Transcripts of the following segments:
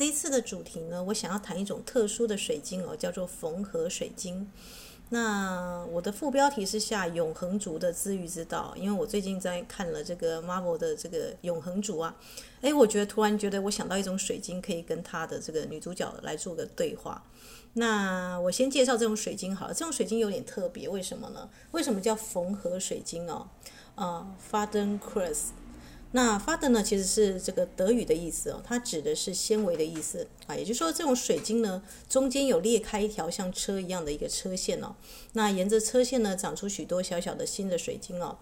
这一次的主题呢，我想要谈一种特殊的水晶哦，叫做缝合水晶。那我的副标题是下永恒族的治愈之道，因为我最近在看了这个 Marvel 的这个永恒族啊，诶，我觉得突然觉得我想到一种水晶可以跟他的这个女主角来做个对话。那我先介绍这种水晶好了，这种水晶有点特别，为什么呢？为什么叫缝合水晶哦？啊、呃，Fadenkreuz 那 f a d e r 呢，其实是这个德语的意思哦，它指的是纤维的意思啊，也就是说，这种水晶呢，中间有裂开一条像车一样的一个车线哦，那沿着车线呢，长出许多小小的新的水晶哦，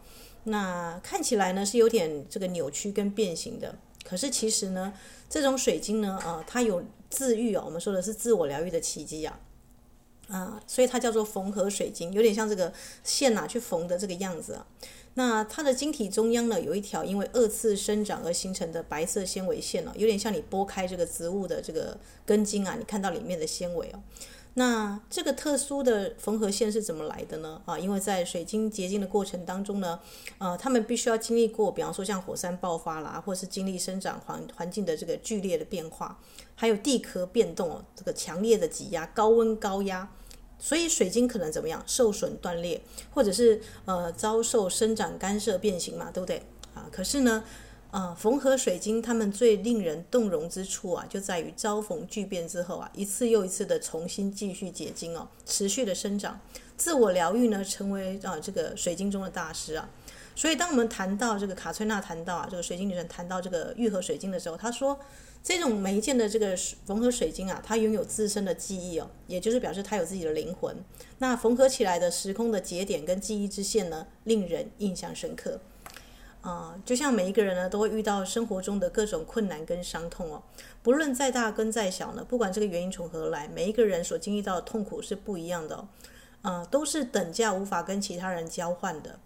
那看起来呢是有点这个扭曲跟变形的，可是其实呢，这种水晶呢，啊，它有自愈哦，我们说的是自我疗愈的奇迹呀，啊，所以它叫做缝合水晶，有点像这个线呐去缝的这个样子啊。那它的晶体中央呢，有一条因为二次生长而形成的白色纤维线哦，有点像你剥开这个植物的这个根茎啊，你看到里面的纤维哦。那这个特殊的缝合线是怎么来的呢？啊，因为在水晶结晶的过程当中呢，呃，他们必须要经历过，比方说像火山爆发啦，或是经历生长环环境的这个剧烈的变化，还有地壳变动哦，这个强烈的挤压、高温高压。所以水晶可能怎么样？受损断裂，或者是呃遭受生长干涉变形嘛，对不对？啊，可是呢，呃，缝合水晶它们最令人动容之处啊，就在于遭逢巨变之后啊，一次又一次的重新继续结晶哦，持续的生长，自我疗愈呢，成为啊这个水晶中的大师啊。所以当我们谈到这个卡崔娜谈到啊，这个水晶女神谈到这个愈合水晶的时候，她说。这种每一件的这个缝合水晶啊，它拥有自身的记忆哦，也就是表示它有自己的灵魂。那缝合起来的时空的节点跟记忆之线呢，令人印象深刻。啊、就像每一个人呢，都会遇到生活中的各种困难跟伤痛哦，不论再大跟再小呢，不管这个原因从何来，每一个人所经历到的痛苦是不一样的哦，呃，都是等价无法跟其他人交换的。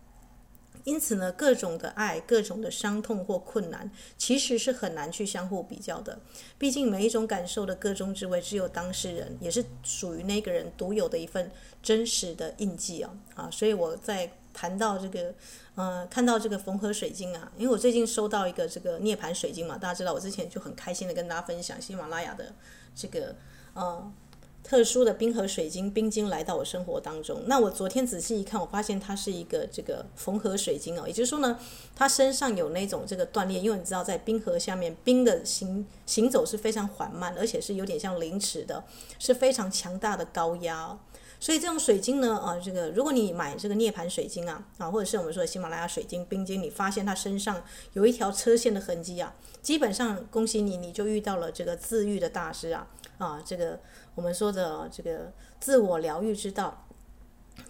因此呢，各种的爱、各种的伤痛或困难，其实是很难去相互比较的。毕竟每一种感受的个中滋味，只有当事人，也是属于那个人独有的一份真实的印记啊！啊，所以我在谈到这个，呃，看到这个缝合水晶啊，因为我最近收到一个这个涅槃水晶嘛，大家知道我之前就很开心的跟大家分享喜马拉雅的这个，呃。特殊的冰河水晶冰晶来到我生活当中。那我昨天仔细一看，我发现它是一个这个缝合水晶哦，也就是说呢，它身上有那种这个断裂，因为你知道在冰河下面，冰的行行走是非常缓慢，而且是有点像凌迟的，是非常强大的高压。所以这种水晶呢，啊，这个如果你买这个涅槃水晶啊，啊，或者是我们说的喜马拉雅水晶冰晶，你发现它身上有一条车线的痕迹啊，基本上恭喜你，你就遇到了这个自愈的大师啊，啊，这个。我们说的这个自我疗愈之道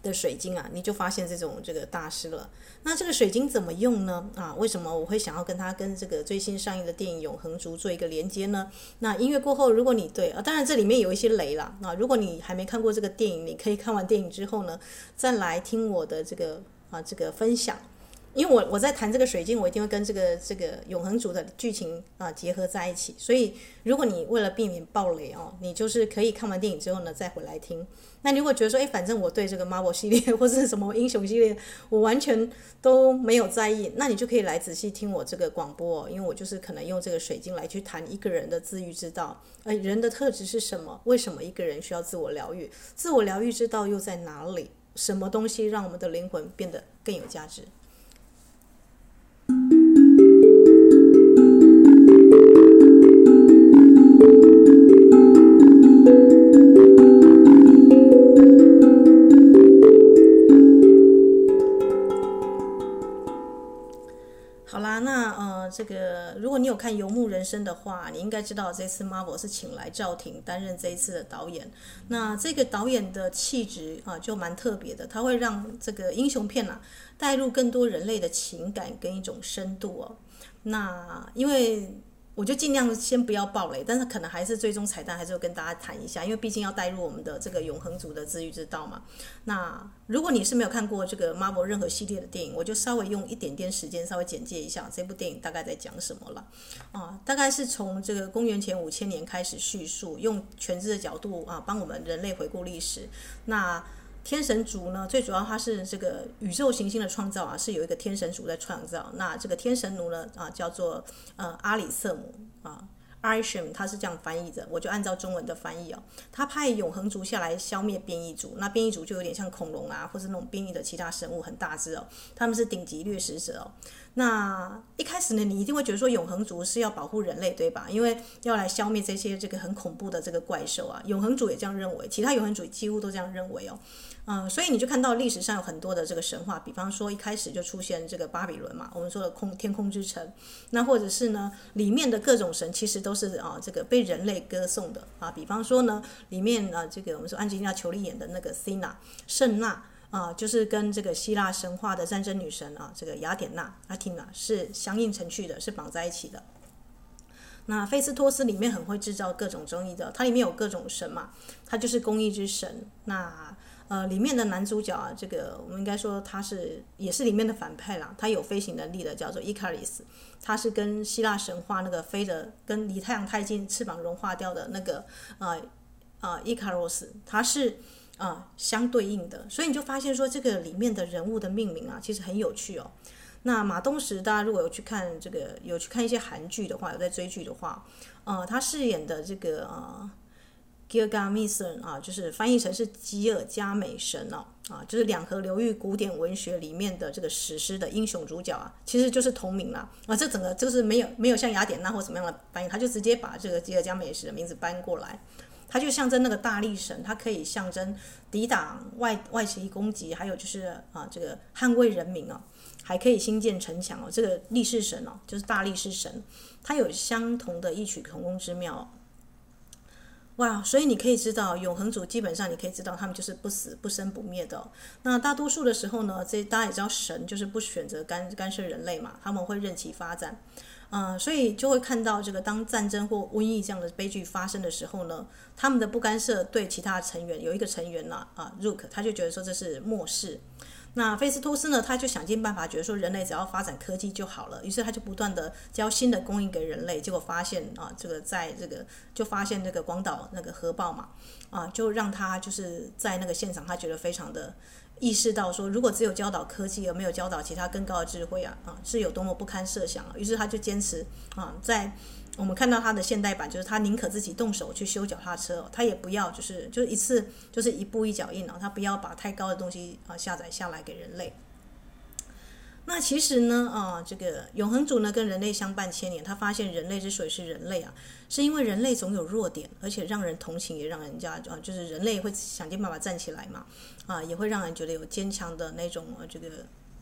的水晶啊，你就发现这种这个大师了。那这个水晶怎么用呢？啊，为什么我会想要跟它跟这个最新上映的电影《永恒族》做一个连接呢？那音乐过后，如果你对啊，当然这里面有一些雷啦。那如果你还没看过这个电影，你可以看完电影之后呢，再来听我的这个啊这个分享。因为我我在谈这个水晶，我一定会跟这个这个永恒族的剧情啊结合在一起。所以，如果你为了避免爆雷哦，你就是可以看完电影之后呢再回来听。那如果觉得说，哎，反正我对这个 Marvel 系列或者什么英雄系列，我完全都没有在意，那你就可以来仔细听我这个广播。因为我就是可能用这个水晶来去谈一个人的自愈之道。哎，人的特质是什么？为什么一个人需要自我疗愈？自我疗愈之道又在哪里？什么东西让我们的灵魂变得更有价值？好啦，那呃，这个如果你有看《游牧人生》的话，你应该知道这次 Marvel 是请来赵婷担任这一次的导演。那这个导演的气质啊，就蛮特别的，他会让这个英雄片啊带入更多人类的情感跟一种深度哦。那因为。我就尽量先不要爆雷，但是可能还是最终彩蛋还是要跟大家谈一下，因为毕竟要带入我们的这个永恒族的治愈之道嘛。那如果你是没有看过这个 Marvel 任何系列的电影，我就稍微用一点点时间稍微简介一下这部电影大概在讲什么了。啊，大概是从这个公元前五千年开始叙述，用全知的角度啊帮我们人类回顾历史。那天神族呢，最主要它是这个宇宙行星的创造啊，是有一个天神族在创造。那这个天神奴呢，啊，叫做呃阿里瑟姆啊。Arishem 他是这样翻译的，我就按照中文的翻译哦。他派永恒族下来消灭变异族，那变异族就有点像恐龙啊，或是那种变异的其他生物，很大只哦。他们是顶级掠食者哦。那一开始呢，你一定会觉得说永恒族是要保护人类，对吧？因为要来消灭这些这个很恐怖的这个怪兽啊。永恒族也这样认为，其他永恒族几乎都这样认为哦。嗯，所以你就看到历史上有很多的这个神话，比方说一开始就出现这个巴比伦嘛，我们说的空天空之城，那或者是呢里面的各种神其实都是啊这个被人类歌颂的啊，比方说呢里面啊这个我们说安吉丽娜·裘丽演的那个塞娜圣娜啊，就是跟这个希腊神话的战争女神啊这个雅典娜阿提娜是相映成趣的，是绑在一起的。那菲斯托斯里面很会制造各种争议的，它里面有各种神嘛，它就是公义之神。那呃，里面的男主角啊，这个我们应该说他是也是里面的反派啦。他有飞行能力的，叫做伊卡里斯，他是跟希腊神话那个飞的跟离太阳太近，翅膀融化掉的那个呃呃伊卡洛斯，他是啊、相对应的。所以你就发现说，这个里面的人物的命名啊，其实很有趣哦。那马东石，大家如果有去看这个，有去看一些韩剧的话，有在追剧的话，呃，他饰演的这个呃。Gilgamesh 啊，就是翻译成是吉尔加美神哦，啊，就是两河流域古典文学里面的这个史诗的英雄主角啊，其实就是同名啦。啊，这整个就是没有没有像雅典娜或什么样的翻译，他就直接把这个吉尔加美什的名字搬过来，它就象征那个大力神，它可以象征抵挡外外敌攻击，还有就是啊这个捍卫人民哦，还可以兴建城墙哦，这个力士神哦，就是大力士神，它有相同的异曲同工之妙。哇，所以你可以知道，永恒族基本上你可以知道，他们就是不死不生不灭的。那大多数的时候呢，这大家也知道，神就是不选择干干涉人类嘛，他们会任其发展。嗯，所以就会看到这个，当战争或瘟疫这样的悲剧发生的时候呢，他们的不干涉对其他成员，有一个成员呢，啊，Rook，他就觉得说这是漠视。那菲斯托斯呢？他就想尽办法，觉得说人类只要发展科技就好了。于是他就不断的交新的供应给人类。结果发现啊，这个在这个就发现这个广岛那个核爆嘛，啊，就让他就是在那个现场，他觉得非常的意识到说，如果只有教导科技而没有教导其他更高的智慧啊，啊，是有多么不堪设想啊。于是他就坚持啊，在。我们看到他的现代版，就是他宁可自己动手去修脚踏车，他也不要就是就是一次就是一步一脚印啊，他不要把太高的东西啊下载下来给人类。那其实呢啊，这个永恒族呢跟人类相伴千年，他发现人类之所以是人类啊，是因为人类总有弱点，而且让人同情，也让人家啊就是人类会想尽办法站起来嘛啊，也会让人觉得有坚强的那种这个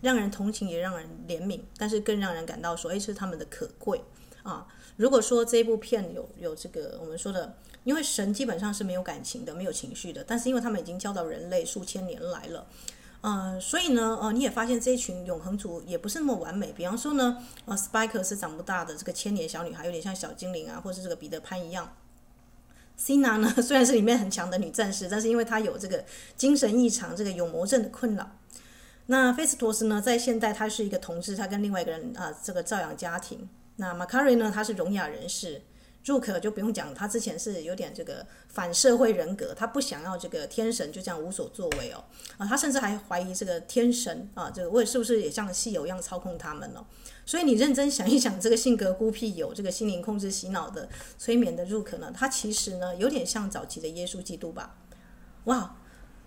让人同情，也让人怜悯，但是更让人感到说，哎，是他们的可贵啊。如果说这部片有有这个我们说的，因为神基本上是没有感情的，没有情绪的，但是因为他们已经教导人类数千年来了，呃，所以呢，呃，你也发现这一群永恒族也不是那么完美。比方说呢，呃，Spike 是长不大的这个千年小女孩，有点像小精灵啊，或是这个彼得潘一样。Sina 呢，虽然是里面很强的女战士，但是因为她有这个精神异常、这个有魔症的困扰。那菲斯托斯呢，在现代他是一个同志，他跟另外一个人啊、这个照养家庭。那马卡瑞呢？他是聋哑人士，Rook 就不用讲，他之前是有点这个反社会人格，他不想要这个天神就这样无所作为哦，啊，他甚至还怀疑这个天神啊，这个为是不是也像戏友一样操控他们呢？所以你认真想一想，这个性格孤僻、有这个心灵控制、洗脑的催眠的 Rook 呢，他其实呢有点像早期的耶稣基督吧？哇，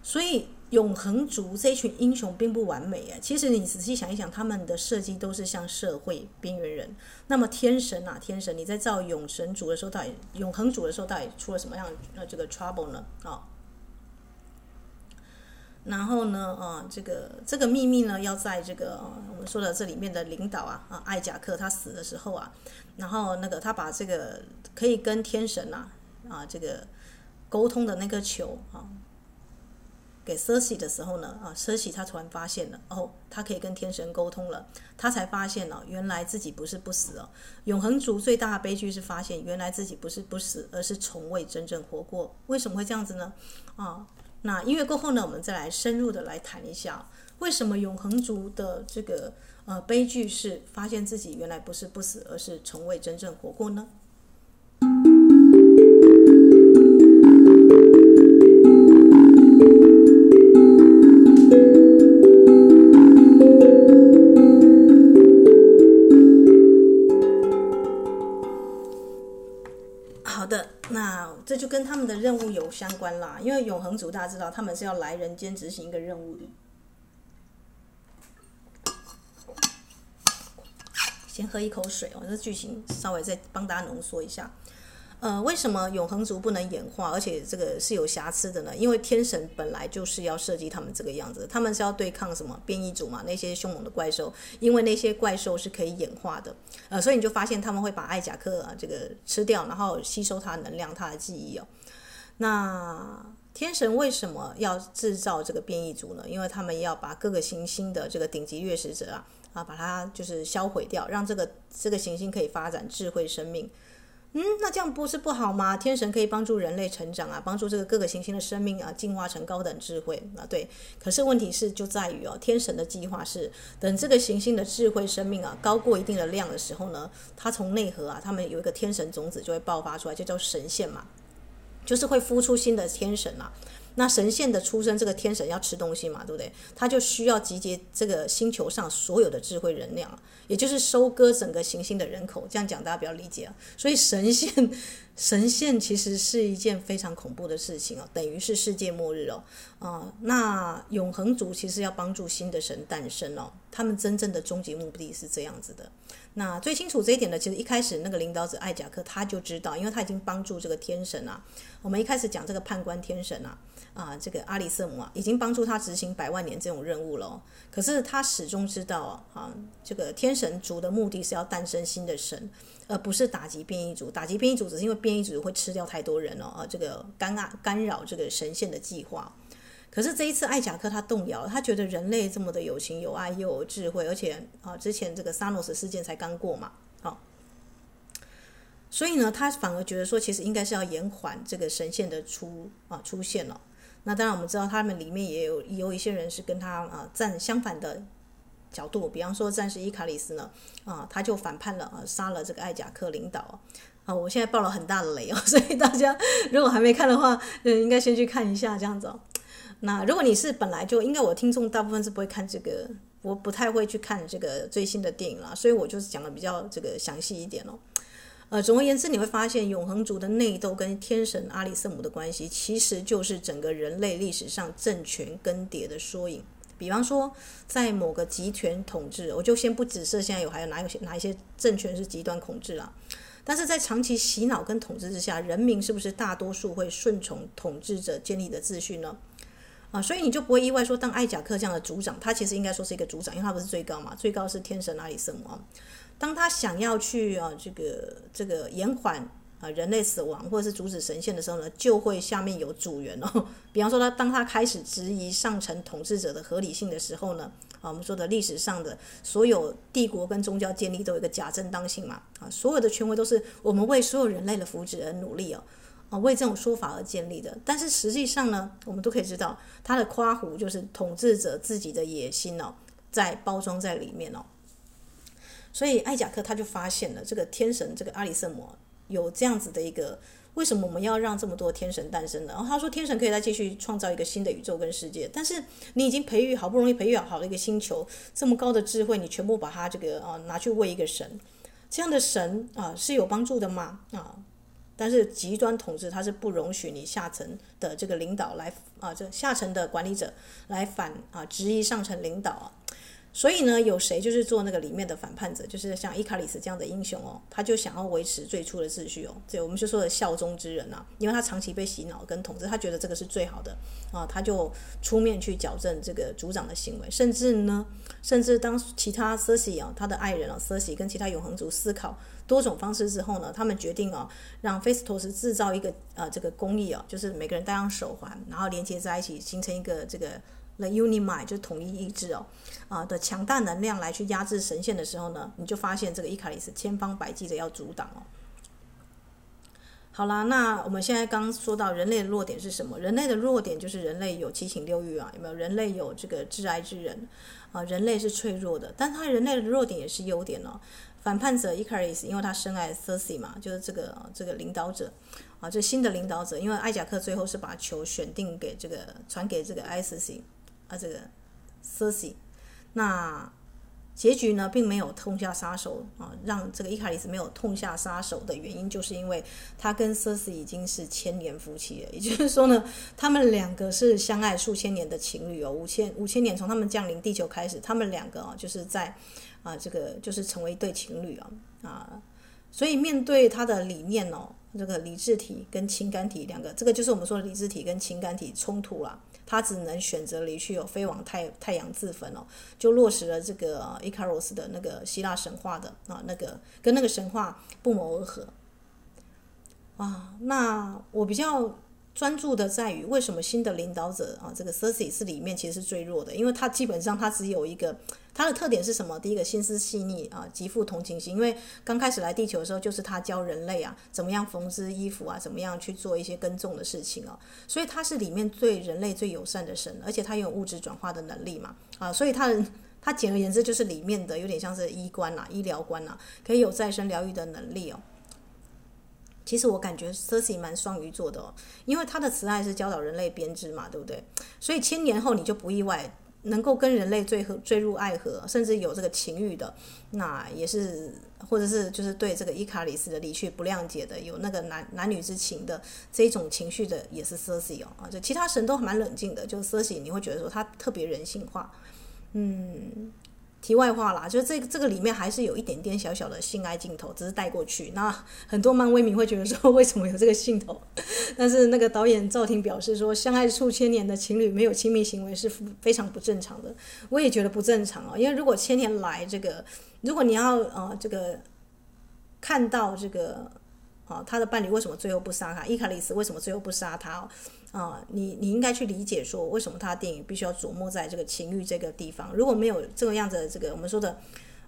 所以。永恒族这一群英雄并不完美啊！其实你仔细想一想，他们的设计都是像社会边缘人。那么天神啊，天神，你在造永神族的时候，到底永恒族的时候，到底出了什么样的这个 trouble 呢？啊、然后呢，啊，这个这个秘密呢，要在这个我们说的这里面的领导啊，啊，艾贾克他死的时候啊，然后那个他把这个可以跟天神啊啊这个沟通的那个球啊。给瑟西的时候呢，啊，瑟西他突然发现了，哦，他可以跟天神沟通了，他才发现哦，原来自己不是不死哦。永恒族最大的悲剧是发现，原来自己不是不死，而是从未真正活过。为什么会这样子呢？啊，那音乐过后呢，我们再来深入的来谈一下，为什么永恒族的这个呃悲剧是发现自己原来不是不死，而是从未真正活过呢？这就跟他们的任务有相关啦，因为永恒族大家知道，他们是要来人间执行一个任务的。先喝一口水哦，这剧情稍微再帮大家浓缩一下。呃，为什么永恒族不能演化，而且这个是有瑕疵的呢？因为天神本来就是要设计他们这个样子，他们是要对抗什么变异族嘛，那些凶猛的怪兽，因为那些怪兽是可以演化的，呃，所以你就发现他们会把艾贾克啊这个吃掉，然后吸收它的能量、它的记忆哦。那天神为什么要制造这个变异族呢？因为他们要把各个行星的这个顶级掠食者啊啊，把它就是销毁掉，让这个这个行星可以发展智慧生命。嗯，那这样不是不好吗？天神可以帮助人类成长啊，帮助这个各个行星的生命啊进化成高等智慧啊。对，可是问题是就在于哦，天神的计划是等这个行星的智慧生命啊高过一定的量的时候呢，它从内核啊，他们有一个天神种子就会爆发出来，就叫神线嘛，就是会孵出新的天神啊。那神仙的出生，这个天神要吃东西嘛，对不对？他就需要集结这个星球上所有的智慧能量，也就是收割整个行星的人口。这样讲大家比较理解啊。所以神仙，神仙其实是一件非常恐怖的事情哦，等于是世界末日哦。啊，那永恒族其实要帮助新的神诞生哦，他们真正的终极目的是这样子的。那最清楚这一点的，其实一开始那个领导者艾贾克他就知道，因为他已经帮助这个天神啊。我们一开始讲这个判官天神啊。啊，这个阿里瑟姆啊，已经帮助他执行百万年这种任务了。可是他始终知道啊，这个天神族的目的是要诞生新的神，而不是打击变异组。打击变异组只是因为变异组会吃掉太多人了啊，这个干扰干扰这个神仙的计划。可是这一次艾贾克他动摇，他觉得人类这么的有情有爱又有智慧，而且啊，之前这个萨诺斯事件才刚过嘛，啊，所以呢，他反而觉得说，其实应该是要延缓这个神仙的出啊出现了。那当然，我们知道他们里面也有有一些人是跟他啊站相反的角度，比方说战士伊卡里斯呢啊，他就反叛了啊，杀了这个艾贾克领导啊。我现在爆了很大的雷哦，所以大家如果还没看的话，嗯，应该先去看一下这样子哦。那如果你是本来就应该我听众大部分是不会看这个，我不太会去看这个最新的电影啦，所以我就是讲的比较这个详细一点哦。呃，总而言之，你会发现永恒族的内斗跟天神阿里瑟姆的关系，其实就是整个人类历史上政权更迭的缩影。比方说，在某个集权统治，我就先不指涉现在有还有哪有哪一些政权是极端统治了。但是在长期洗脑跟统治之下，人民是不是大多数会顺从统治者建立的秩序呢？啊，所以你就不会意外说，当艾贾克这样的族长，他其实应该说是一个族长，因为他不是最高嘛，最高是天神阿里圣王。当他想要去啊，这个这个延缓啊人类死亡，或者是阻止神仙的时候呢，就会下面有组员哦。比方说，他当他开始质疑上层统治者的合理性的时候呢，啊，我们说的历史上的所有帝国跟宗教建立都有一个假正当性嘛，啊，所有的权威都是我们为所有人类的福祉而努力哦，啊，为这种说法而建立的。但是实际上呢，我们都可以知道，他的夸胡就是统治者自己的野心哦，在包装在里面哦。所以艾贾克他就发现了这个天神这个阿里瑟姆有这样子的一个，为什么我们要让这么多天神诞生呢？然后他说天神可以再继续创造一个新的宇宙跟世界，但是你已经培育好不容易培育好了一个星球，这么高的智慧，你全部把它这个啊拿去喂一个神，这样的神啊是有帮助的吗？啊，但是极端统治它是不容许你下层的这个领导来啊这下层的管理者来反啊质疑上层领导啊。所以呢，有谁就是做那个里面的反叛者，就是像伊卡里斯这样的英雄哦，他就想要维持最初的秩序哦，这我们就说的效忠之人啊，因为他长期被洗脑跟统治，他觉得这个是最好的啊，他就出面去矫正这个族长的行为，甚至呢，甚至当其他瑟西啊，他的爱人啊，瑟西跟其他永恒族思考多种方式之后呢，他们决定啊，让菲斯托斯制造一个呃这个工艺啊，就是每个人戴上手环，然后连接在一起，形成一个这个。The Unimind 就统一意志哦，啊的强大能量来去压制神仙的时候呢，你就发现这个伊卡里斯千方百计的要阻挡哦。好啦，那我们现在刚说到人类的弱点是什么？人类的弱点就是人类有七情六欲啊，有没有？人类有这个至爱之人啊，人类是脆弱的，但他人类的弱点也是优点哦。反叛者伊卡里斯，因为他深爱 Cersei 嘛，就是这个这个领导者啊，这新的领导者，因为艾贾克最后是把球选定给这个传给这个艾斯西。啊，这个瑟西，那结局呢，并没有痛下杀手啊，让这个伊卡里斯没有痛下杀手的原因，就是因为他跟瑟西已经是千年夫妻了。也就是说呢，他们两个是相爱数千年的情侣哦，五千五千年从他们降临地球开始，他们两个啊，就是在啊，这个就是成为一对情侣啊啊，所以面对他的理念哦，这个理智体跟情感体两个，这个就是我们说的理智体跟情感体冲突了。他只能选择离去哦，飞往太太阳自焚哦，就落实了这个伊卡洛斯的那个希腊神话的啊，那个跟那个神话不谋而合啊。那我比较。专注的在于为什么新的领导者啊，这个 Cersei 是里面其实是最弱的，因为他基本上他只有一个，他的特点是什么？第一个心思细腻啊，极富同情心。因为刚开始来地球的时候，就是他教人类啊怎么样缝织衣服啊，怎么样去做一些耕种的事情啊，所以他是里面对人类最友善的神，而且他有物质转化的能力嘛啊，所以他的他简而言之就是里面的有点像是医官呐、医疗官呐，可以有再生疗愈的能力哦。其实我感觉 c e r s i 蛮双鱼座的哦，因为他的慈爱是教导人类编织嘛，对不对？所以千年后你就不意外能够跟人类坠、坠入爱河，甚至有这个情欲的，那也是，或者是就是对这个伊卡里斯的离去不谅解的，有那个男男女之情的这种情绪的，也是 c e r s i 哦啊，就其他神都蛮冷静的，就是 Cersei 你会觉得说他特别人性化，嗯。题外话啦，就是这个这个里面还是有一点点小小的性爱镜头，只是带过去。那很多漫威迷会觉得说，为什么有这个镜头？但是那个导演赵婷表示说，相爱数千年的情侣没有亲密行为是非常不正常的。我也觉得不正常啊，因为如果千年来这个，如果你要呃这个看到这个啊他的伴侣为什么最后不杀他，伊卡里斯为什么最后不杀他？啊、你你应该去理解说，为什么他的电影必须要琢磨在这个情欲这个地方？如果没有这个样子的这个我们说的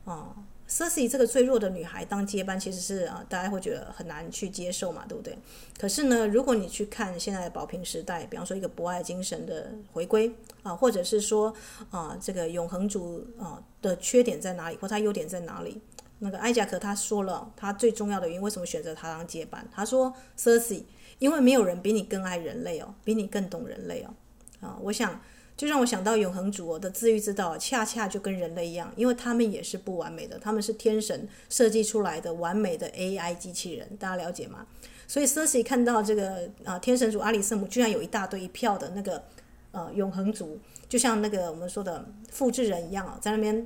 啊 s e r s e 这个最弱的女孩当接班，其实是啊，大家会觉得很难去接受嘛，对不对？可是呢，如果你去看现在的宝瓶时代，比方说一个博爱精神的回归啊，或者是说啊，这个永恒族啊的缺点在哪里，或他优点在哪里？那个艾贾克他说了，他最重要的原因为什么选择他当接班？他说 Cersei。因为没有人比你更爱人类哦，比你更懂人类哦，啊，我想就让我想到永恒族的治愈之道，恰恰就跟人类一样，因为他们也是不完美的，他们是天神设计出来的完美的 AI 机器人，大家了解吗？所以 Cersei 看到这个啊，天神族阿里圣母居然有一大堆一票的那个呃永恒族，就像那个我们说的复制人一样啊，在那边。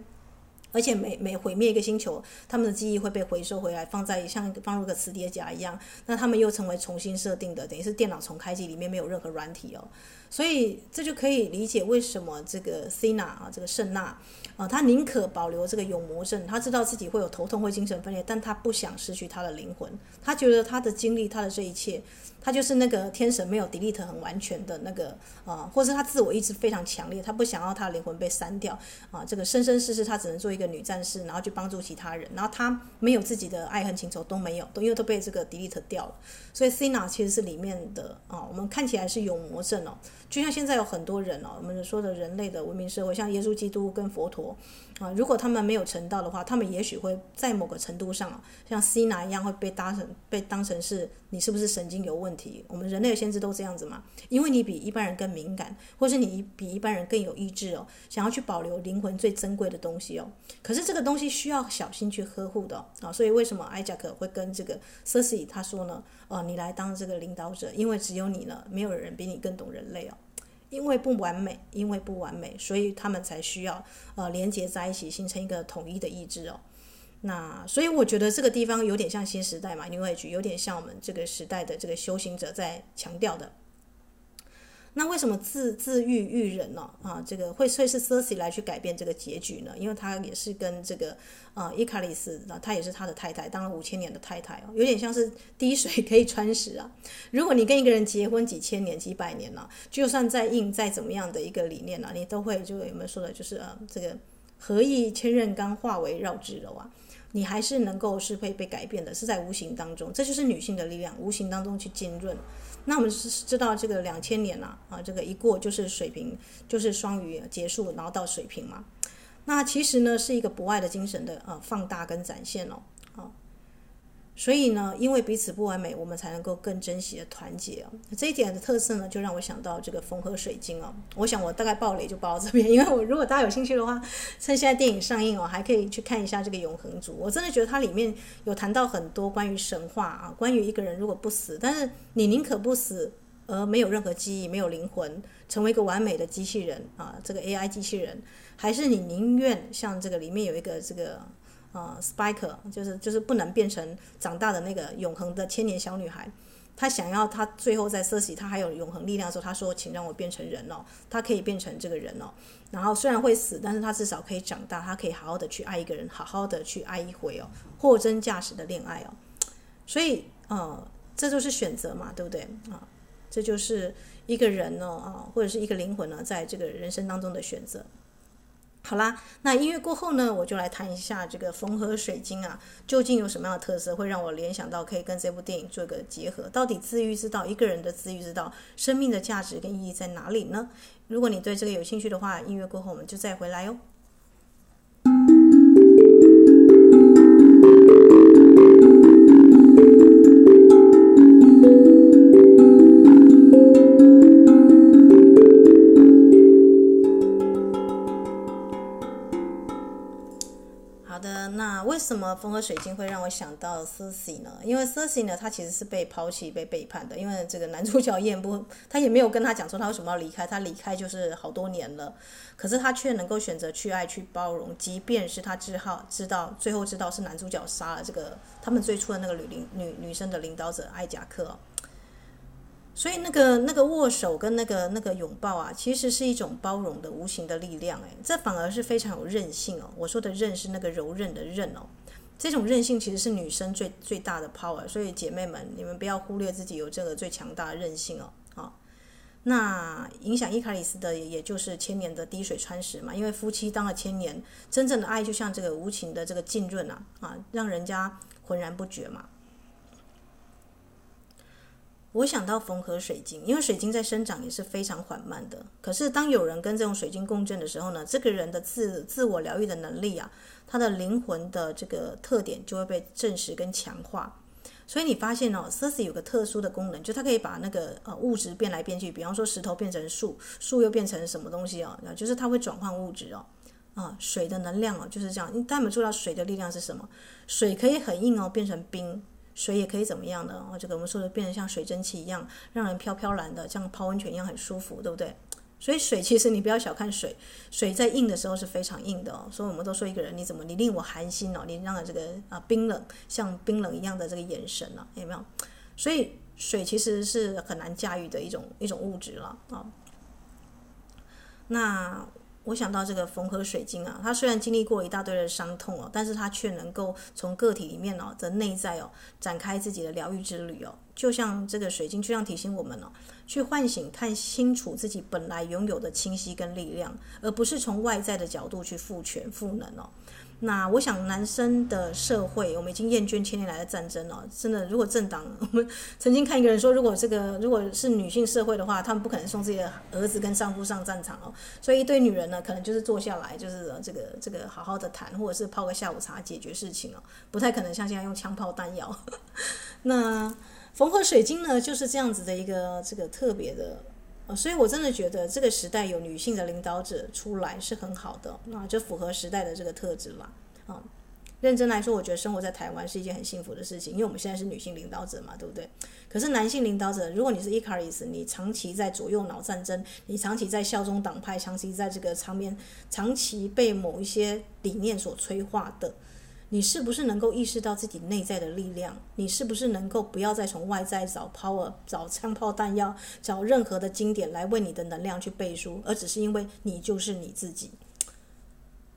而且每每毁灭一个星球，他们的记忆会被回收回来，放在像放入个磁碟夹一样。那他们又成为重新设定的，等于是电脑重开机，里面没有任何软体哦。所以这就可以理解为什么这个 Cina 啊，这个圣娜啊，他宁可保留这个有魔症，他知道自己会有头痛、会精神分裂，但他不想失去他的灵魂。他觉得他的经历，他的这一切。他就是那个天神没有 delete 很完全的那个啊、或是他自我意志非常强烈，他不想要他的灵魂被删掉啊。这个生生世世他只能做一个女战士，然后去帮助其他人，然后他没有自己的爱恨情仇都没有，都因为都被这个 delete 掉了。所以 Cina 其实是里面的啊，我们看起来是有魔症哦，就像现在有很多人哦，我们说的人类的文明社会，像耶稣基督跟佛陀。啊，如果他们没有成道的话，他们也许会在某个程度上，像西娜一样会被当成被当成是你是不是神经有问题？我们人类的先知都这样子嘛，因为你比一般人更敏感，或是你比一般人更有意志哦，想要去保留灵魂最珍贵的东西哦。可是这个东西需要小心去呵护的啊，所以为什么艾贾克会跟这个瑟西他说呢？哦，你来当这个领导者，因为只有你了，没有人比你更懂人类哦。因为不完美，因为不完美，所以他们才需要呃连接在一起，形成一个统一的意志哦。那所以我觉得这个地方有点像新时代嘛，New Age，有点像我们这个时代的这个修行者在强调的。那为什么自自愈育人呢？啊，这个会会是 c e r s e 来去改变这个结局呢？因为他也是跟这个啊伊卡里斯啊，他也是他的太太，当了五千年的太太哦，有点像是滴水可以穿石啊。如果你跟一个人结婚几千年、几百年了，就算再硬、再怎么样的一个理念呢，你都会就有没有说的，就是啊，这个合意千仞钢化为绕指柔啊，你还是能够是会被改变的，是在无形当中，这就是女性的力量，无形当中去浸润。那我们是知道这个两千年了啊，这个一过就是水瓶，就是双鱼结束，然后到水瓶嘛。那其实呢是一个博爱的精神的呃放大跟展现哦，所以呢，因为彼此不完美，我们才能够更珍惜的团结哦。这一点的特色呢，就让我想到这个缝合水晶哦。我想我大概爆雷就爆到这边，因为我如果大家有兴趣的话，趁现在电影上映哦，还可以去看一下这个永恒族。我真的觉得它里面有谈到很多关于神话啊，关于一个人如果不死，但是你宁可不死，而没有任何记忆，没有灵魂，成为一个完美的机器人啊，这个 AI 机器人，还是你宁愿像这个里面有一个这个。啊、，Spike 就是就是不能变成长大的那个永恒的千年小女孩，她想要她最后在失去她还有永恒力量的时候，她说：“请让我变成人哦，她可以变成这个人哦。然后虽然会死，但是她至少可以长大，她可以好好的去爱一个人，好好的去爱一回哦，货真价实的恋爱哦。所以呃，这就是选择嘛，对不对啊？这就是一个人呢啊，或者是一个灵魂呢，在这个人生当中的选择。”好啦，那音乐过后呢，我就来谈一下这个缝合水晶啊，究竟有什么样的特色，会让我联想到可以跟这部电影做一个结合？到底自愈之道，一个人的自愈之道，生命的价值跟意义在哪里呢？如果你对这个有兴趣的话，音乐过后我们就再回来哟。为什么风和水晶会让我想到瑟西呢？因为瑟西呢，她其实是被抛弃、被背叛的。因为这个男主角彦不，他也没有跟他讲说他为什么要离开，他离开就是好多年了。可是他却能够选择去爱、去包容，即便是他知道知道最后知道是男主角杀了这个他们最初的那个女领女女生的领导者艾贾克。所以那个那个握手跟那个那个拥抱啊，其实是一种包容的无形的力量，哎，这反而是非常有韧性哦。我说的韧是那个柔韧的韧哦，这种韧性其实是女生最最大的 power。所以姐妹们，你们不要忽略自己有这个最强大的韧性哦。好，那影响伊卡里斯的也就是千年的滴水穿石嘛，因为夫妻当了千年，真正的爱就像这个无情的这个浸润啊啊，让人家浑然不觉嘛。我想到缝合水晶，因为水晶在生长也是非常缓慢的。可是当有人跟这种水晶共振的时候呢，这个人的自自我疗愈的能力啊，他的灵魂的这个特点就会被证实跟强化。所以你发现哦，Cersei 有个特殊的功能，就它可以把那个呃物质变来变去，比方说石头变成树，树又变成什么东西哦，就是它会转换物质哦。啊，水的能量哦就是这样。你大家没注意到水的力量是什么？水可以很硬哦，变成冰。水也可以怎么样的？哦，这个我们说的变成像水蒸气一样，让人飘飘然的，像泡温泉一样很舒服，对不对？所以水其实你不要小看水，水在硬的时候是非常硬的哦。所以我们都说一个人你怎么你令我寒心哦，你让了这个啊冰冷，像冰冷一样的这个眼神了，有没有？所以水其实是很难驾驭的一种一种物质了啊。那。我想到这个缝合水晶啊，它虽然经历过一大堆的伤痛哦，但是它却能够从个体里面哦的内在哦展开自己的疗愈之旅哦，就像这个水晶，就像提醒我们哦，去唤醒、看清楚自己本来拥有的清晰跟力量，而不是从外在的角度去赋权、赋能哦。那我想，男生的社会，我们已经厌倦千年来的战争了。真的，如果政党，我们曾经看一个人说，如果这个如果是女性社会的话，他们不可能送自己的儿子跟丈夫上战场哦。所以一堆女人呢，可能就是坐下来，就是这个这个好好的谈，或者是泡个下午茶解决事情哦，不太可能像现在用枪炮弹药。那缝合水晶呢，就是这样子的一个这个特别的。所以，我真的觉得这个时代有女性的领导者出来是很好的，那就符合时代的这个特质嘛。啊，认真来说，我觉得生活在台湾是一件很幸福的事情，因为我们现在是女性领导者嘛，对不对？可是男性领导者，如果你是伊卡里斯，你长期在左右脑战争，你长期在效忠党派，长期在这个场面，长期被某一些理念所催化的。你是不是能够意识到自己内在的力量？你是不是能够不要再从外在找 power、找枪炮弹药、找任何的经典来为你的能量去背书，而只是因为你就是你自己？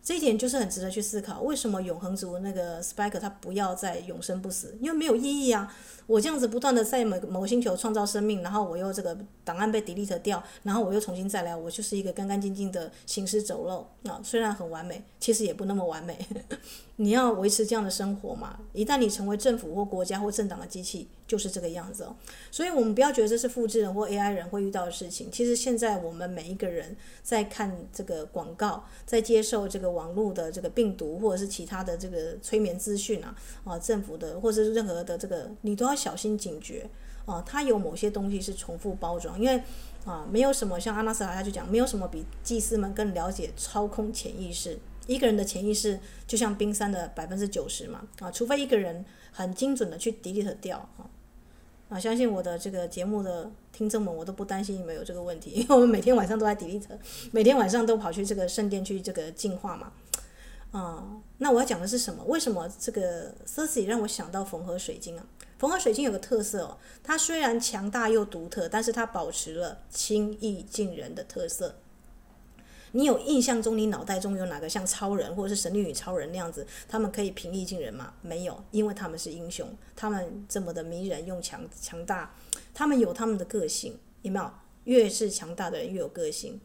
这一点就是很值得去思考，为什么永恒族那个 Spike 他不要再永生不死？因为没有意义啊！我这样子不断的在某某星球创造生命，然后我又这个档案被 delete 掉，然后我又重新再来，我就是一个干干净净的行尸走肉啊！虽然很完美，其实也不那么完美。你要维持这样的生活嘛？一旦你成为政府或国家或政党的机器，就是这个样子哦。所以，我们不要觉得这是复制人或 AI 人会遇到的事情。其实，现在我们每一个人在看这个广告，在接受这个网络的这个病毒或者是其他的这个催眠资讯啊，啊，政府的或者是任何的这个，你都要小心警觉啊。它有某些东西是重复包装，因为啊，没有什么像阿纳斯塔他就讲，没有什么比祭司们更了解操控潜意识。一个人的潜意识就像冰山的百分之九十嘛，啊，除非一个人很精准的去 delete 掉啊，啊，相信我的这个节目的听众们，我都不担心你们有这个问题，因为我们每天晚上都在 delete，每天晚上都跑去这个圣殿去这个净化嘛，啊，那我要讲的是什么？为什么这个 Cersei 让我想到缝合水晶啊？缝合水晶有个特色哦，它虽然强大又独特，但是它保持了轻易近人的特色。你有印象中，你脑袋中有哪个像超人或者是神力女超人那样子，他们可以平易近人吗？没有，因为他们是英雄，他们这么的迷人又强强大，他们有他们的个性，有没有？越是强大的人越有个性。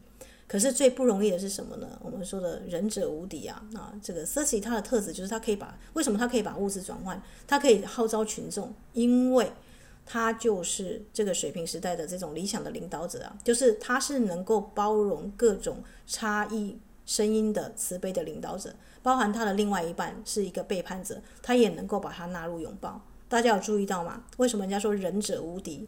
可是最不容易的是什么呢？我们说的忍者无敌啊啊！这个 Cersei 他的特质就是他可以把，为什么他可以把物质转换？他可以号召群众，因为。他就是这个水平时代的这种理想的领导者啊，就是他是能够包容各种差异声音的慈悲的领导者，包含他的另外一半是一个背叛者，他也能够把他纳入拥抱。大家有注意到吗？为什么人家说忍者无敌？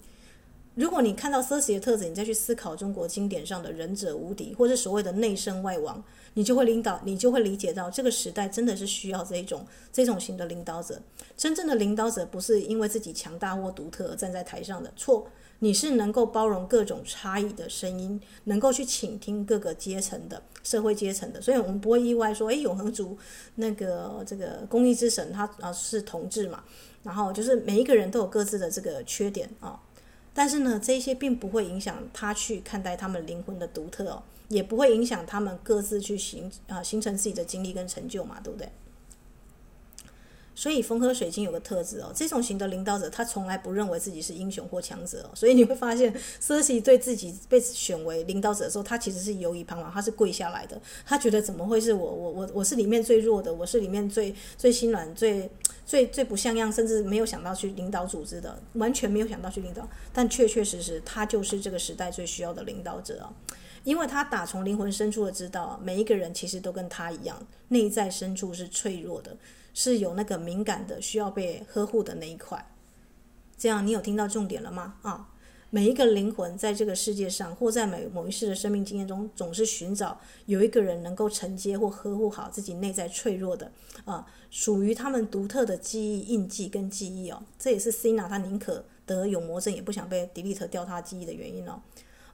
如果你看到奢侈的特质，你再去思考中国经典上的仁者无敌，或者所谓的内圣外王，你就会领导，你就会理解到这个时代真的是需要这一种这种型的领导者。真正的领导者不是因为自己强大或独特而站在台上的，错，你是能够包容各种差异的声音，能够去倾听各个阶层的社会阶层的。所以我们不会意外说，诶，永恒族那个这个公益之神他啊是同志嘛，然后就是每一个人都有各自的这个缺点啊。但是呢，这些并不会影响他去看待他们灵魂的独特哦，也不会影响他们各自去形啊形成自己的经历跟成就嘛，对不对？所以缝合水晶有个特质哦，这种型的领导者他从来不认为自己是英雄或强者哦，所以你会发现，Cersei 对自己被选为领导者的时候，他其实是犹豫彷徨，他是跪下来的，他觉得怎么会是我？我我我是里面最弱的，我是里面最最心软最。最最不像样，甚至没有想到去领导组织的，完全没有想到去领导，但确确实实他就是这个时代最需要的领导者啊，因为他打从灵魂深处的知道，每一个人其实都跟他一样，内在深处是脆弱的，是有那个敏感的，需要被呵护的那一块。这样你有听到重点了吗？啊？每一个灵魂在这个世界上，或在每某一世的生命经验中，总是寻找有一个人能够承接或呵护好自己内在脆弱的啊，属于他们独特的记忆印记跟记忆哦。这也是 Cina 他宁可得有魔症，也不想被 delete 掉他记忆的原因哦。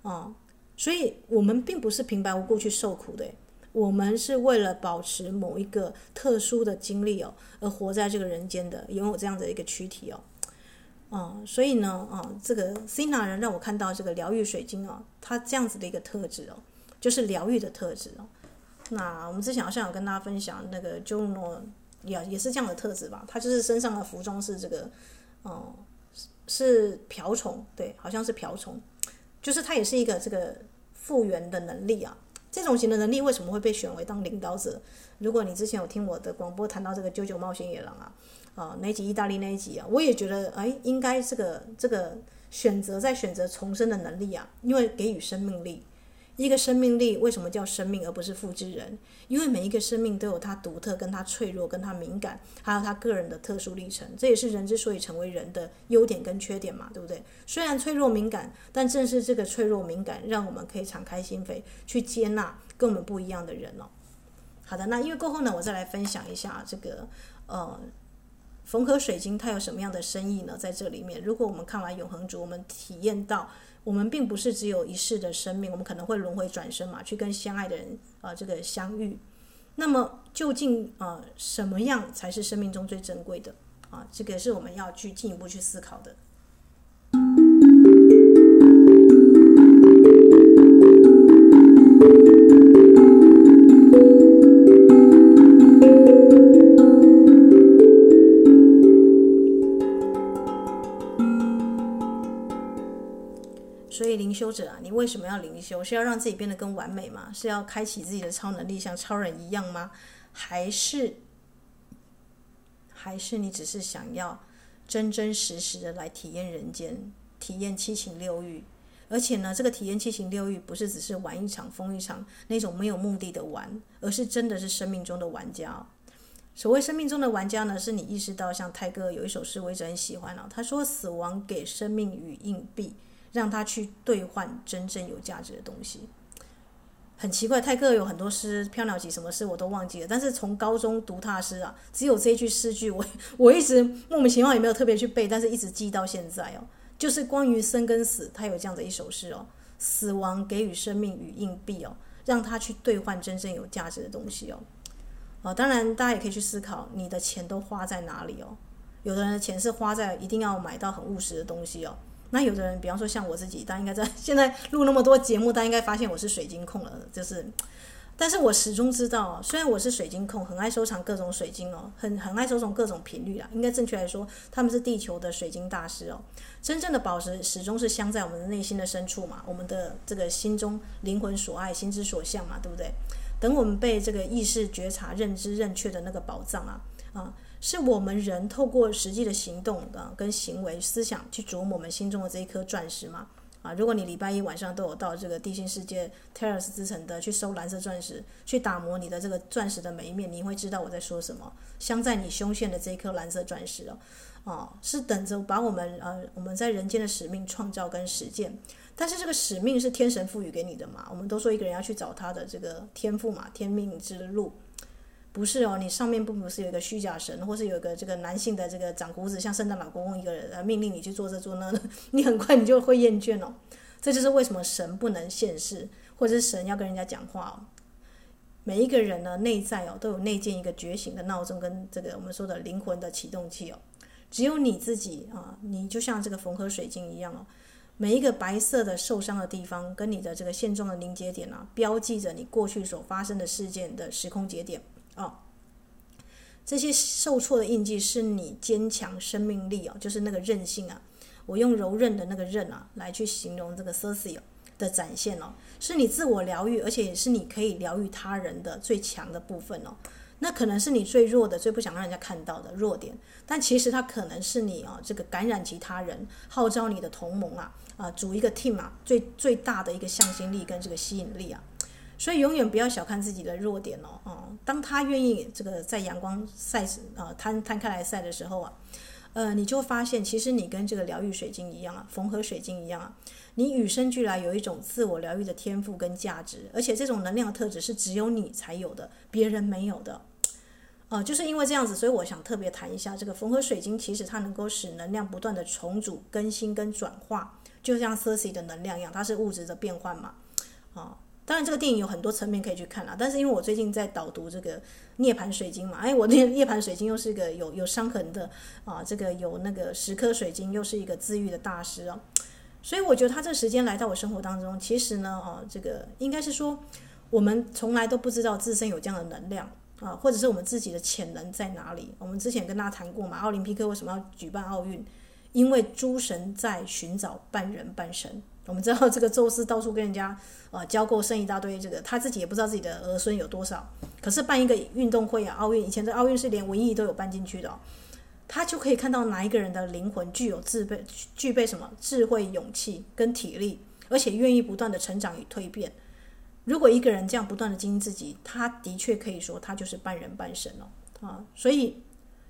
啊，所以我们并不是平白无故去受苦的，我们是为了保持某一个特殊的经历哦，而活在这个人间的，拥有这样的一个躯体哦。啊、嗯，所以呢，啊、嗯，这个 Cena 人让我看到这个疗愈水晶哦，它这样子的一个特质哦，就是疗愈的特质哦。那我们之前好像有跟大家分享那个 Juno 也也是这样的特质吧？他就是身上的服装是这个，哦、嗯，是瓢虫，对，好像是瓢虫，就是他也是一个这个复原的能力啊。这种型的能力为什么会被选为当领导者？如果你之前有听我的广播谈到这个《九九冒险野狼》啊。啊，那集意大利那一集啊，我也觉得，哎，应该这个这个选择在选择重生的能力啊，因为给予生命力，一个生命力为什么叫生命而不是复制人？因为每一个生命都有它独特、跟它脆弱、跟它敏感，还有它个人的特殊历程，这也是人之所以成为人的优点跟缺点嘛，对不对？虽然脆弱敏感，但正是这个脆弱敏感，让我们可以敞开心扉去接纳跟我们不一样的人哦。好的，那因为过后呢，我再来分享一下这个呃。缝合水晶它有什么样的深意呢？在这里面，如果我们看完永恒族，我们体验到我们并不是只有一世的生命，我们可能会轮回转生嘛，去跟相爱的人啊、呃、这个相遇。那么究竟啊、呃、什么样才是生命中最珍贵的啊？这个是我们要去进一步去思考的。修者啊，你为什么要灵修？是要让自己变得更完美吗？是要开启自己的超能力，像超人一样吗？还是还是你只是想要真真实实的来体验人间，体验七情六欲？而且呢，这个体验七情六欲不是只是玩一场疯一场那种没有目的的玩，而是真的是生命中的玩家。所谓生命中的玩家呢，是你意识到，像泰戈尔有一首诗我一直很喜欢啊，他说：“死亡给生命与硬币，让他去兑换真正有价值的东西。”很奇怪，泰戈尔有很多诗，《飘鸟集》什么诗我都忘记了，但是从高中读他的诗啊，只有这一句诗句我 我一直莫名其妙也没有特别去背，但是一直记到现在哦。就是关于生跟死，他有这样的一首诗哦：死亡给予生命与硬币哦，让他去兑换真正有价值的东西哦。啊，当然大家也可以去思考，你的钱都花在哪里哦？有的人的钱是花在一定要买到很务实的东西哦。那有的人，比方说像我自己，大家应该在 现在录那么多节目，大家应该发现我是水晶控了，就是。但是我始终知道，虽然我是水晶控，很爱收藏各种水晶哦，很很爱收藏各种频率啊。应该正确来说，他们是地球的水晶大师哦。真正的宝石始终是镶在我们的内心的深处嘛，我们的这个心中灵魂所爱、心之所向嘛，对不对？等我们被这个意识觉察、认知、认确的那个宝藏啊啊，是我们人透过实际的行动啊、跟行为、思想去琢磨我们心中的这一颗钻石嘛。啊，如果你礼拜一晚上都有到这个地心世界 Teros 之城的去收蓝色钻石，去打磨你的这个钻石的每一面，你会知道我在说什么。镶在你胸线的这一颗蓝色钻石哦，哦，是等着把我们呃我们在人间的使命创造跟实践。但是这个使命是天神赋予给你的嘛？我们都说一个人要去找他的这个天赋嘛，天命之路。不是哦，你上面并不是有一个虚假神，或是有一个这个男性的这个长胡子像圣诞老公公一个人命令你去做这做那，你很快你就会厌倦哦。这就是为什么神不能现世，或者是神要跟人家讲话哦。每一个人呢，内在哦都有内建一个觉醒的闹钟跟这个我们说的灵魂的启动器哦。只有你自己啊，你就像这个缝合水晶一样哦。每一个白色的受伤的地方，跟你的这个现状的临界点啊，标记着你过去所发生的事件的时空节点。哦，这些受挫的印记是你坚强生命力哦，就是那个韧性啊。我用柔韧的那个韧啊，来去形容这个 Circe 的展现哦，是你自我疗愈，而且也是你可以疗愈他人的最强的部分哦。那可能是你最弱的、最不想让人家看到的弱点，但其实它可能是你啊，这个感染其他人、号召你的同盟啊，啊，组一个 team 啊，最最大的一个向心力跟这个吸引力啊。所以永远不要小看自己的弱点哦，哦，当他愿意这个在阳光晒啊摊摊开来晒的时候啊，呃，你就发现其实你跟这个疗愈水晶一样啊，缝合水晶一样啊，你与生俱来有一种自我疗愈的天赋跟价值，而且这种能量特质是只有你才有的，别人没有的。呃，就是因为这样子，所以我想特别谈一下这个缝合水晶，其实它能够使能量不断的重组、更新跟转化，就像 Circe 的能量一样，它是物质的变换嘛，啊。当然，这个电影有很多层面可以去看啊。但是因为我最近在导读这个涅槃水晶嘛，哎，我涅 涅槃水晶又是一个有有伤痕的啊，这个有那个十颗水晶，又是一个治愈的大师哦。所以我觉得他这个时间来到我生活当中，其实呢，啊，这个应该是说我们从来都不知道自身有这样的能量啊，或者是我们自己的潜能在哪里。我们之前跟大家谈过嘛，奥林匹克为什么要举办奥运？因为诸神在寻找半人半神。我们知道这个宙斯到处跟人家呃交媾，生一大堆这个，他自己也不知道自己的儿孙有多少。可是办一个运动会啊，奥运以前的奥运是连文艺都有办进去的哦，他就可以看到哪一个人的灵魂具有自备具备什么智慧、勇气跟体力，而且愿意不断的成长与蜕变。如果一个人这样不断的经营自己，他的确可以说他就是半人半神哦啊，所以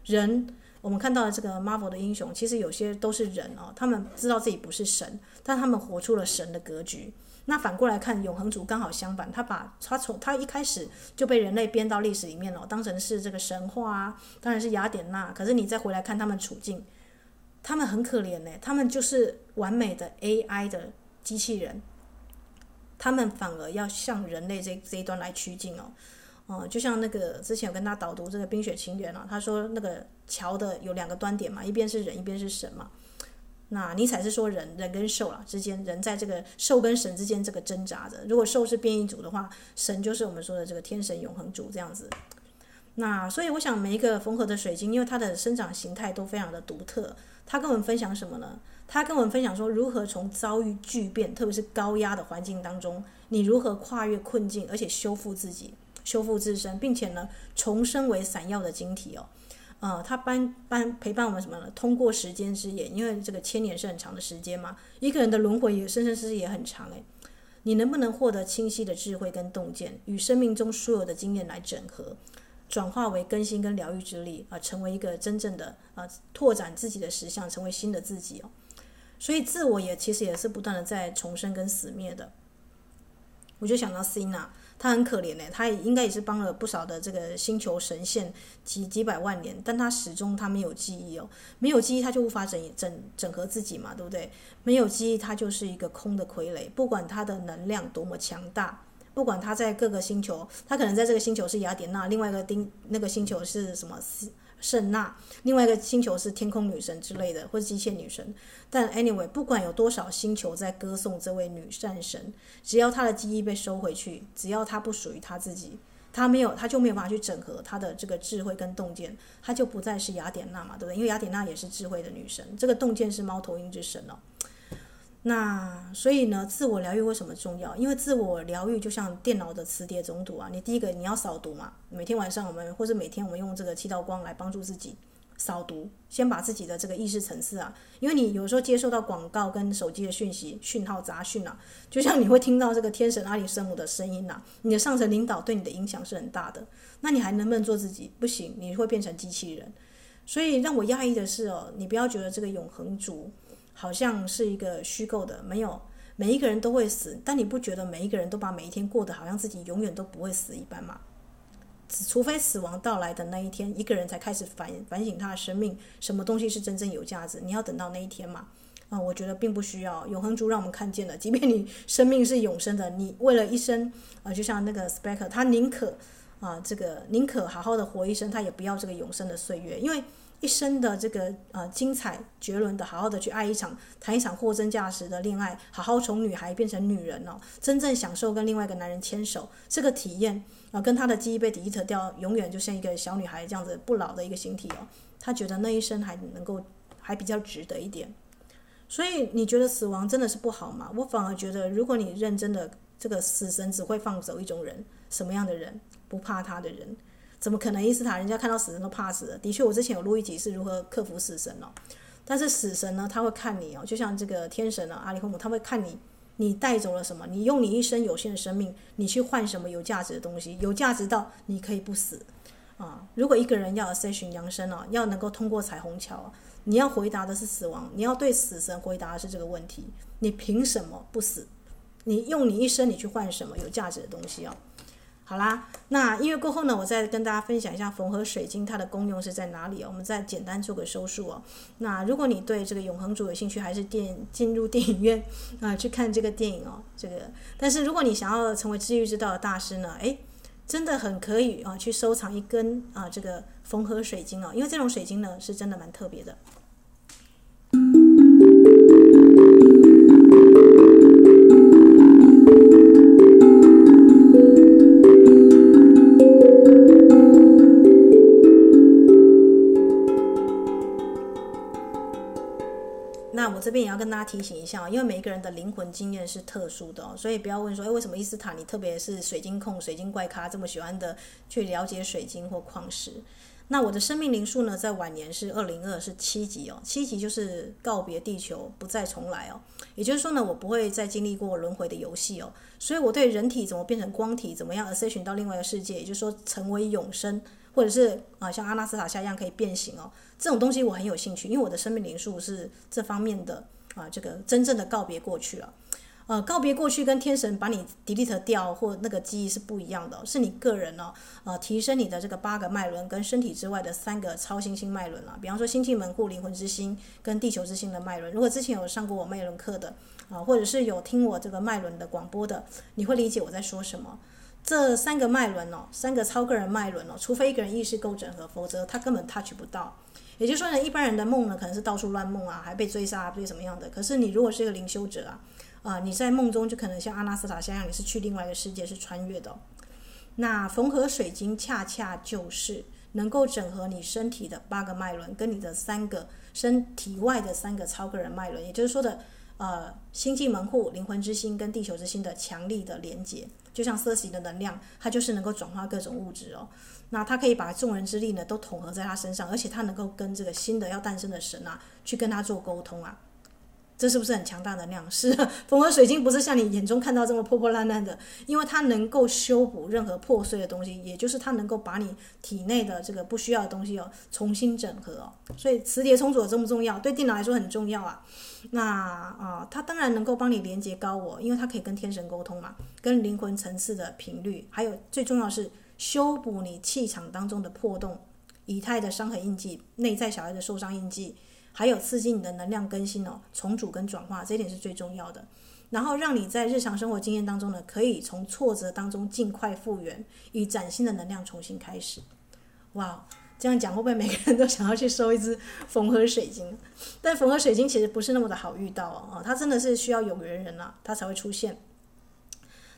人。我们看到的这个 Marvel 的英雄，其实有些都是人哦，他们知道自己不是神，但他们活出了神的格局。那反过来看，永恒族刚好相反，他把他从他一开始就被人类编到历史里面了，当成是这个神话啊，当然是雅典娜。可是你再回来看他们处境，他们很可怜呢，他们就是完美的 AI 的机器人，他们反而要向人类这这一端来趋近哦。哦、嗯，就像那个之前有跟他导读这个《冰雪情缘》啊，他说那个桥的有两个端点嘛，一边是人，一边是神嘛。那尼采是说人人跟兽啊之间，人在这个兽跟神之间这个挣扎着。如果兽是变异组的话，神就是我们说的这个天神永恒族这样子。那所以我想每一个缝合的水晶，因为它的生长形态都非常的独特，它跟我们分享什么呢？它跟我们分享说如何从遭遇巨变，特别是高压的环境当中，你如何跨越困境，而且修复自己。修复自身，并且呢，重生为闪耀的晶体哦。呃，他伴伴陪伴我们什么呢？通过时间之眼，因为这个千年是很长的时间嘛，一个人的轮回也生生世世也很长诶。你能不能获得清晰的智慧跟洞见，与生命中所有的经验来整合，转化为更新跟疗愈之力啊、成为一个真正的啊、拓展自己的实相，成为新的自己哦。所以自我也其实也是不断的在重生跟死灭的。我就想到 Cina，。他很可怜呢，他也应该也是帮了不少的这个星球神仙几几百万年，但他始终他没有记忆哦，没有记忆他就无法整整整合自己嘛，对不对？没有记忆他就是一个空的傀儡，不管他的能量多么强大，不管他在各个星球，他可能在这个星球是雅典娜，另外一个丁那个星球是什么？圣娜，另外一个星球是天空女神之类的，或者机械女神。但 anyway，不管有多少星球在歌颂这位女战神，只要她的记忆被收回去，只要她不属于她自己，她没有，她就没有办法去整合她的这个智慧跟洞见，她就不再是雅典娜嘛，对不对？因为雅典娜也是智慧的女神，这个洞见是猫头鹰之神哦。那所以呢，自我疗愈为什么重要？因为自我疗愈就像电脑的磁碟总读啊，你第一个你要扫读嘛，每天晚上我们或者每天我们用这个七道光来帮助自己扫读，先把自己的这个意识层次啊，因为你有时候接受到广告跟手机的讯息讯号杂讯啊，就像你会听到这个天神阿里圣母的声音啊，你的上层领导对你的影响是很大的，那你还能不能做自己？不行，你会变成机器人。所以让我讶异的是哦，你不要觉得这个永恒族。好像是一个虚构的，没有每一个人都会死，但你不觉得每一个人都把每一天过得好像自己永远都不会死一般吗？除非死亡到来的那一天，一个人才开始反反省他的生命，什么东西是真正有价值？你要等到那一天嘛？啊、我觉得并不需要。永恒族让我们看见了，即便你生命是永生的，你为了一生啊、就像那个 Speaker，他宁可啊、这个宁可好好的活一生，他也不要这个永生的岁月，因为。一生的这个呃精彩绝伦的，好好的去爱一场，谈一场货真价实的恋爱，好好从女孩变成女人哦，真正享受跟另外一个男人牵手这个体验啊、跟他的记忆被 delete 掉，永远就像一个小女孩这样子不老的一个形体哦，他觉得那一生还能够还比较值得一点。所以你觉得死亡真的是不好吗？我反而觉得，如果你认真的，这个死神只会放走一种人，什么样的人？不怕他的人。怎么可能伊斯塔人家看到死神都怕死的？的确，我之前有录一集是如何克服死神哦。但是死神呢，他会看你哦，就像这个天神啊，阿里霍姆，他会看你，你带走了什么？你用你一生有限的生命，你去换什么有价值的东西？有价值到你可以不死啊！如果一个人要 ascension 扬升哦，要能够通过彩虹桥，你要回答的是死亡，你要对死神回答的是这个问题：你凭什么不死？你用你一生，你去换什么有价值的东西啊？好啦，那音乐过后呢，我再跟大家分享一下缝合水晶它的功用是在哪里哦。我们再简单做个收束哦。那如果你对这个永恒族有兴趣，还是电进入电影院啊、去看这个电影哦。这个，但是如果你想要成为治愈之道的大师呢，诶，真的很可以啊，去收藏一根啊这个缝合水晶哦，因为这种水晶呢是真的蛮特别的。这边也要跟大家提醒一下，因为每一个人的灵魂经验是特殊的哦，所以不要问说，哎，为什么伊斯塔你特别是水晶控、水晶怪咖这么喜欢的去了解水晶或矿石？那我的生命灵数呢，在晚年是二零二，是七级哦，七级就是告别地球，不再重来哦。也就是说呢，我不会再经历过轮回的游戏哦，所以我对人体怎么变成光体，怎么样 ascension 到另外一个世界，也就是说成为永生。或者是啊，像阿纳斯塔夏一样可以变形哦，这种东西我很有兴趣，因为我的生命灵数是这方面的啊，这个真正的告别过去了。呃，告别过去跟天神把你 delete 掉或那个记忆是不一样的，是你个人哦，呃，提升你的这个八个脉轮跟身体之外的三个超新星脉轮了。比方说星际门户、灵魂之星跟地球之星的脉轮。如果之前有上过我脉轮课的啊，或者是有听我这个脉轮的广播的，你会理解我在说什么。这三个脉轮哦，三个超个人脉轮哦，除非一个人意识够整合，否则他根本 touch 不到。也就是说呢，一般人的梦呢，可能是到处乱梦啊，还被追杀啊，被什么样的？可是你如果是一个灵修者啊，啊、你在梦中就可能像阿纳斯塔像样，你是去另外一个世界，是穿越的、那缝合水晶恰恰就是能够整合你身体的八个脉轮，跟你的三个身体外的三个超个人脉轮，也就是说的。呃，星际门户、灵魂之星跟地球之星的强力的连接，就像色系的能量，它就是能够转化各种物质哦。那它可以把众人之力呢都统合在他身上，而且它能够跟这个新的要诞生的神啊去跟他做沟通啊。这是不是很强大的能量？是，缝合水晶不是像你眼中看到这么破破烂烂的，因为它能够修补任何破碎的东西，也就是它能够把你体内的这个不需要的东西哦重新整合哦。所以磁铁充足重不重要？对电脑来说很重要啊。那啊，它当然能够帮你连接高我，因为它可以跟天神沟通嘛，跟灵魂层次的频率，还有最重要是修补你气场当中的破洞、以太的伤痕印记、内在小孩的受伤印记。还有刺激你的能量更新哦，重组跟转化，这一点是最重要的。然后让你在日常生活经验当中呢，可以从挫折当中尽快复原，以崭新的能量重新开始。哇，这样讲会不会每个人都想要去收一支缝合水晶？但缝合水晶其实不是那么的好遇到哦，它真的是需要有缘人啊，它才会出现。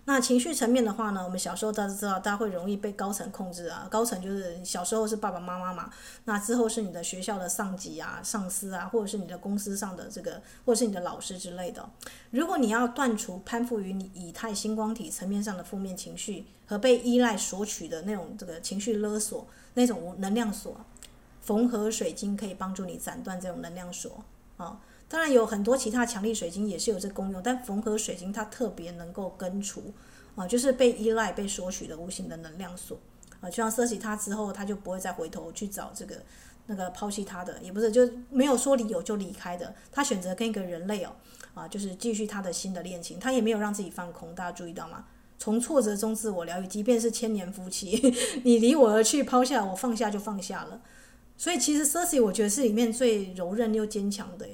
那情绪层面的话呢，我们小时候大家知道，大家会容易被高层控制啊。高层就是小时候是爸爸妈妈嘛，那之后是你的学校的上级啊、上司啊，或者是你的公司上的这个，或者是你的老师之类的。如果你要断除攀附于你以太星光体层面上的负面情绪和被依赖索取的那种这个情绪勒索、那种能量锁，缝合水晶可以帮助你斩断这种能量锁啊。当然有很多其他强力水晶也是有这功用，但缝合水晶它特别能够根除啊，就是被依赖、被索取的无形的能量锁啊，就像舍弃它之后，他就不会再回头去找这个那个抛弃他的，也不是就没有说理由就离开的，他选择跟一个人类哦啊，就是继续他的新的恋情，他也没有让自己放空，大家注意到吗？从挫折中自我疗愈，即便是千年夫妻，你离我而去，抛下我，放下就放下了。所以其实 Cersei 我觉得是里面最柔韧又坚强的。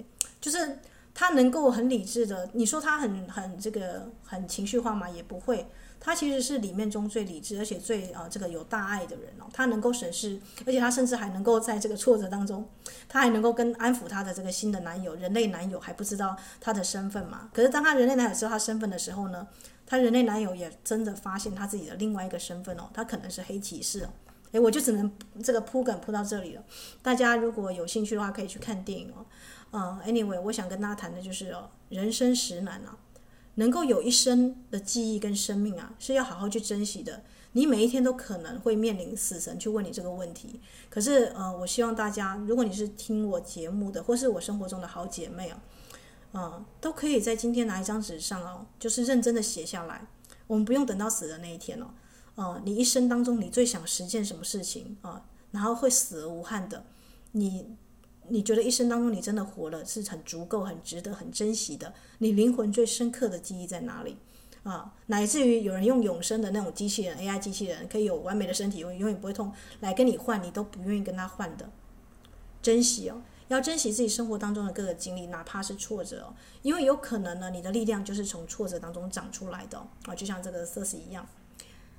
就是他能够很理智的，你说他很很这个很情绪化嘛，也不会。他其实是里面中最理智，而且最啊、呃、这个有大爱的人哦。他能够审视，而且他甚至还能够在这个挫折当中，他还能够跟安抚他的这个新的男友，人类男友还不知道他的身份嘛。可是当他人类男友知道他身份的时候呢，他人类男友也真的发现他自己的另外一个身份哦，他可能是黑骑士哦。诶，我就只能这个铺梗铺到这里了。大家如果有兴趣的话，可以去看电影哦。嗯，anyway，我想跟大家谈的就是哦，人生实难啊，能够有一生的记忆跟生命啊，是要好好去珍惜的。你每一天都可能会面临死神去问你这个问题，可是呃，我希望大家，如果你是听我节目的，或是我生活中的好姐妹啊，嗯，都可以在今天拿一张纸上哦，就是认真的写下来。我们不用等到死的那一天哦，嗯，你一生当中你最想实现什么事情啊？然后会死而无憾的，你。你觉得一生当中你真的活了是很足够、很值得、很珍惜的？你灵魂最深刻的记忆在哪里？啊，乃至于有人用永生的那种机器人 AI 机器人，可以有完美的身体，永永远不会痛，来跟你换，你都不愿意跟他换的。珍惜哦，要珍惜自己生活当中的各个经历，哪怕是挫折哦，因为有可能呢，你的力量就是从挫折当中长出来的啊，就像这个 Cersei 一样。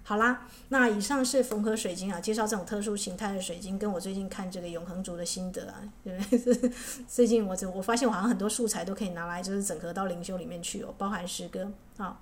好啦，那以上是缝合水晶啊，介绍这种特殊形态的水晶，跟我最近看这个永恒族的心得啊，对不对？最近我我发现我好像很多素材都可以拿来就是整合到灵修里面去哦，包含诗歌啊。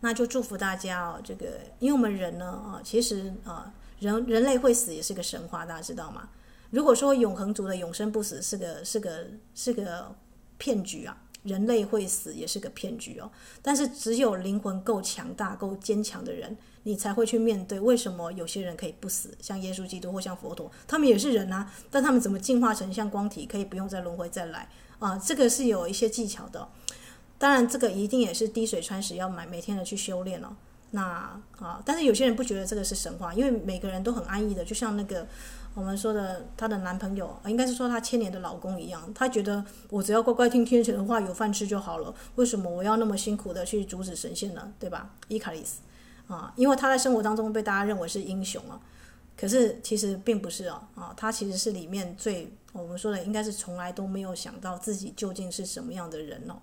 那就祝福大家哦，这个因为我们人呢啊，其实啊，人人类会死也是个神话，大家知道吗？如果说永恒族的永生不死是个是个是个骗局啊。人类会死也是个骗局哦，但是只有灵魂够强大、够坚强的人，你才会去面对。为什么有些人可以不死？像耶稣基督或像佛陀，他们也是人啊，但他们怎么进化成像光体，可以不用再轮回再来啊？这个是有一些技巧的。当然，这个一定也是滴水穿石，要买每天的去修炼哦。那啊，但是有些人不觉得这个是神话，因为每个人都很安逸的，就像那个。我们说的她的男朋友，应该是说她千年的老公一样，她觉得我只要乖乖听天神的话，有饭吃就好了。为什么我要那么辛苦的去阻止神仙呢？对吧？伊卡莉斯啊，因为她在生活当中被大家认为是英雄啊，可是其实并不是啊啊，她其实是里面最我们说的，应该是从来都没有想到自己究竟是什么样的人哦。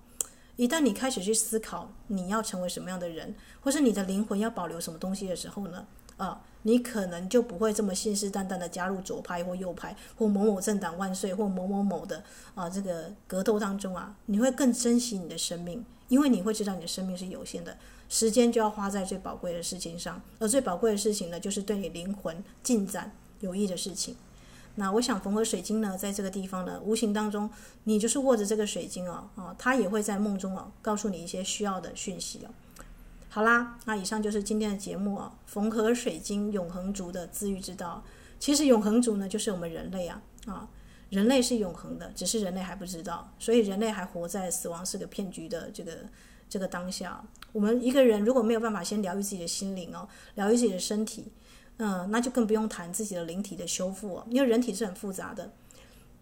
一旦你开始去思考你要成为什么样的人，或是你的灵魂要保留什么东西的时候呢，啊。你可能就不会这么信誓旦旦的加入左派或右派，或某某政党万岁，或某某某的啊这个格斗当中啊，你会更珍惜你的生命，因为你会知道你的生命是有限的，时间就要花在最宝贵的事情上，而最宝贵的事情呢，就是对你灵魂进展有益的事情。那我想缝合水晶呢，在这个地方呢，无形当中，你就是握着这个水晶哦，啊，它也会在梦中哦，告诉你一些需要的讯息哦。好啦，那以上就是今天的节目啊，缝合水晶永恒族的自愈之道。其实永恒族呢，就是我们人类啊啊，人类是永恒的，只是人类还不知道，所以人类还活在死亡是个骗局的这个这个当下。我们一个人如果没有办法先疗愈自己的心灵哦，疗愈自己的身体，嗯，那就更不用谈自己的灵体的修复哦，因为人体是很复杂的。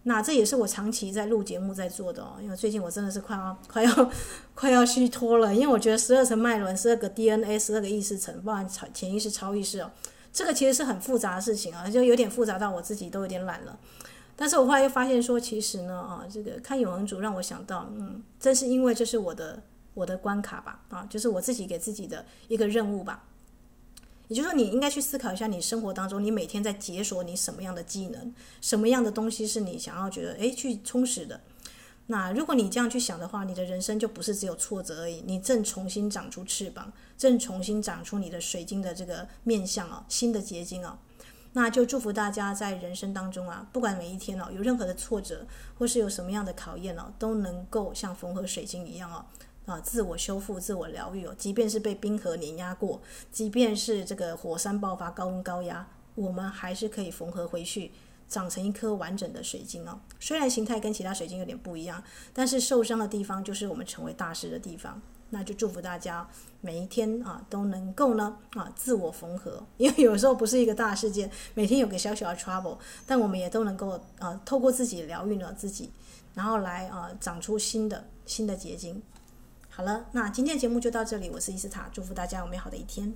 那这也是我长期在录节目在做的哦，因为最近我真的是快要快要 快要虚脱了，因为我觉得十二层脉轮、十二个 DNA、十二个意识层，包含潜意识、超意识哦，这个其实是很复杂的事情啊，就有点复杂到我自己都有点懒了。但是我后来又发现说，其实呢啊，这个看永恒族让我想到，嗯，正是因为这是我的我的关卡吧，啊，就是我自己给自己的一个任务吧。也就是说，你应该去思考一下，你生活当中，你每天在解锁你什么样的技能，什么样的东西是你想要觉得诶去充实的。那如果你这样去想的话，你的人生就不是只有挫折而已，你正重新长出翅膀，正重新长出你的水晶的这个面相哦，新的结晶哦。那就祝福大家在人生当中啊，不管每一天哦，有任何的挫折或是有什么样的考验哦，都能够像缝合水晶一样哦。啊，自我修复、自我疗愈哦，即便是被冰河碾压过，即便是这个火山爆发、高温高压，我们还是可以缝合回去，长成一颗完整的水晶哦。虽然形态跟其他水晶有点不一样，但是受伤的地方就是我们成为大师的地方。那就祝福大家每一天啊都能够呢啊自我缝合，因为有时候不是一个大事件，每天有个小小的 trouble，但我们也都能够啊透过自己疗愈了自己，然后来啊长出新的新的结晶。好了，那今天的节目就到这里。我是伊斯塔，祝福大家有美好的一天。